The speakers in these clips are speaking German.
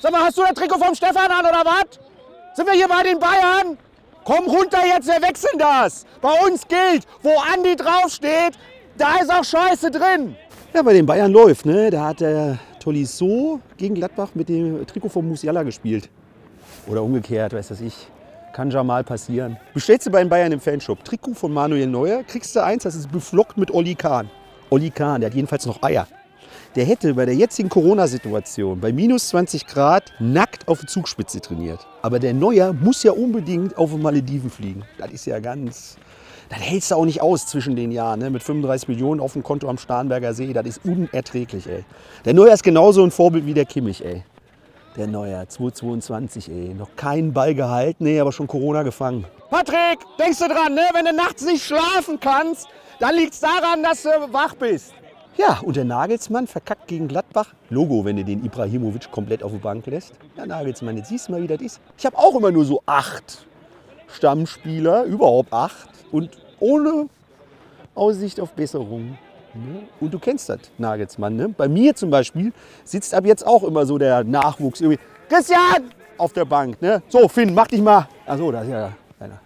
Sag mal, hast du das Trikot vom Stefan an oder was? Sind wir hier bei den Bayern? Komm runter jetzt, wir wechseln das. Bei uns gilt, wo Andi draufsteht, da ist auch Scheiße drin. Ja, bei den Bayern läuft, ne? Da hat der Tolisso gegen Gladbach mit dem Trikot von Musiala gespielt. Oder umgekehrt, weiß das ich. Kann ja mal passieren. Bestellst du bei den Bayern im Fanshop Trikot von Manuel Neuer, kriegst du eins, das ist beflockt mit Olli Kahn. Olli Kahn, der hat jedenfalls noch Eier. Der hätte bei der jetzigen Corona-Situation bei minus 20 Grad nackt auf der Zugspitze trainiert. Aber der Neuer muss ja unbedingt auf die Malediven fliegen. Das ist ja ganz. Das hältst du auch nicht aus zwischen den Jahren. Ne? Mit 35 Millionen auf dem Konto am Starnberger See. Das ist unerträglich, ey. Der Neuer ist genauso ein Vorbild wie der Kimmich, ey. Der Neuer, 222, ey. Noch keinen Ball gehalten, nee, aber schon Corona gefangen. Patrick, denkst du dran, ne? wenn du nachts nicht schlafen kannst, dann liegt es daran, dass du wach bist. Ja, und der Nagelsmann verkackt gegen Gladbach. Logo, wenn du den Ibrahimovic komplett auf die Bank lässt. Ja, Nagelsmann, jetzt siehst du mal, wie das ist. Ich habe auch immer nur so acht Stammspieler, überhaupt acht. Und ohne Aussicht auf Besserung. Ne? Und du kennst das, Nagelsmann. Ne? Bei mir zum Beispiel sitzt ab jetzt auch immer so der Nachwuchs irgendwie. Christian! Auf der Bank. Ne? So, Finn, mach dich mal. Achso, da ist ja einer.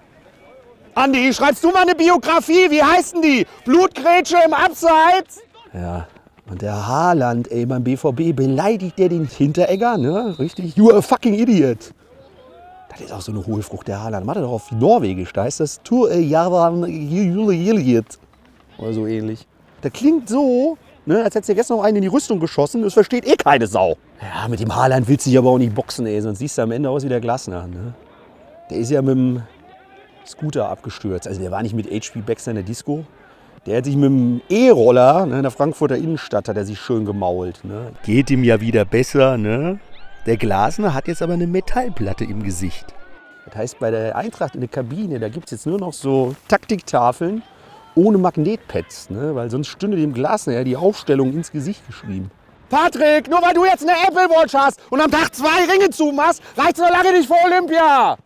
Andi, schreibst du mal eine Biografie? Wie heißen die? Blutgrätsche im Abseits? Ja, und der Haaland, ey, beim BVB beleidigt der den Hinteregger, ne? Richtig? You are a fucking idiot. Das ist auch so eine hohe Frucht, der Haaland. Macht er doch auf Norwegisch. Da heißt das Tu Javan Juliet. Oder so ähnlich. Das klingt so, ne, als hättest du gestern noch einen in die Rüstung geschossen. Das versteht eh keine Sau. Ja, mit dem Haaland willst du dich aber auch nicht boxen, ey. Sonst siehst du am Ende aus wie der Glasner. Ne? Der ist ja mit dem Scooter abgestürzt. Also der war nicht mit HP Baxter in der Disco. Der hat sich mit dem E-Roller ne, in der Frankfurter Innenstadt hat er sich schön gemault. Ne. Geht ihm ja wieder besser. Ne? Der Glasner hat jetzt aber eine Metallplatte im Gesicht. Das heißt, bei der Eintracht in der Kabine, da gibt es jetzt nur noch so Taktiktafeln ohne Magnetpads. Ne? Weil sonst stünde dem Glasner ja die Aufstellung ins Gesicht geschrieben. Patrick, nur weil du jetzt eine Apple Watch hast und am Tag zwei Ringe zumachst, reicht's noch lange nicht für Olympia.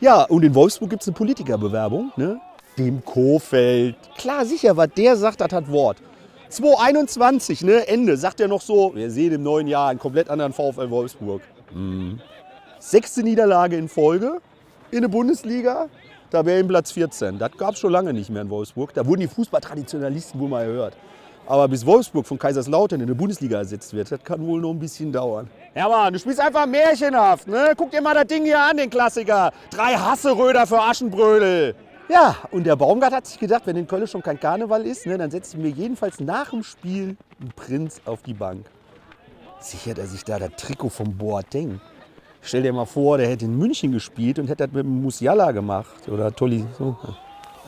Ja, und in Wolfsburg gibt es eine Politikerbewerbung. Ne? Dem Kofeld. Klar, sicher, was der sagt, das hat Wort. 2021, ne, Ende, sagt er noch so, wir sehen im neuen Jahr einen komplett anderen VfL Wolfsburg. Mhm. Sechste Niederlage in Folge in der Bundesliga, Tabellenplatz 14. Das gab es schon lange nicht mehr in Wolfsburg. Da wurden die Fußballtraditionalisten wohl mal erhört. Aber bis Wolfsburg von Kaiserslautern in der Bundesliga ersetzt wird, das kann wohl noch ein bisschen dauern. Ja Mann, du spielst einfach märchenhaft, ne? Guck dir mal das Ding hier an, den Klassiker. Drei Hasseröder für Aschenbrödel. Ja, und der Baumgart hat sich gedacht, wenn in Köln schon kein Karneval ist, ne, dann setzt ich mir jedenfalls nach dem Spiel einen Prinz auf die Bank. Sichert er sich da das Trikot vom Boateng. Stell dir mal vor, der hätte in München gespielt und hätte das mit dem Musiala gemacht. Oder Tolli. So.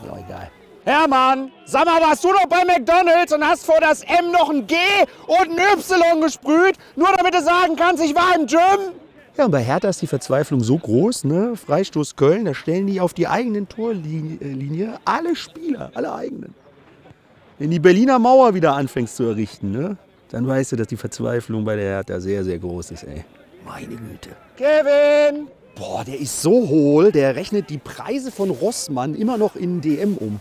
Ja, egal. Hermann, sag mal, warst du doch bei McDonalds und hast vor das M noch ein G und ein Y gesprüht, nur damit du sagen kannst, ich war im Gym? Ja, und bei Hertha ist die Verzweiflung so groß, ne? Freistoß Köln, da stellen die auf die eigenen Torlinie alle Spieler, alle eigenen. Wenn die Berliner Mauer wieder anfängst zu errichten, ne? Dann weißt du, dass die Verzweiflung bei der Hertha sehr, sehr groß ist, ey. Meine Güte. Kevin! Boah, der ist so hohl, der rechnet die Preise von Rossmann immer noch in DM um.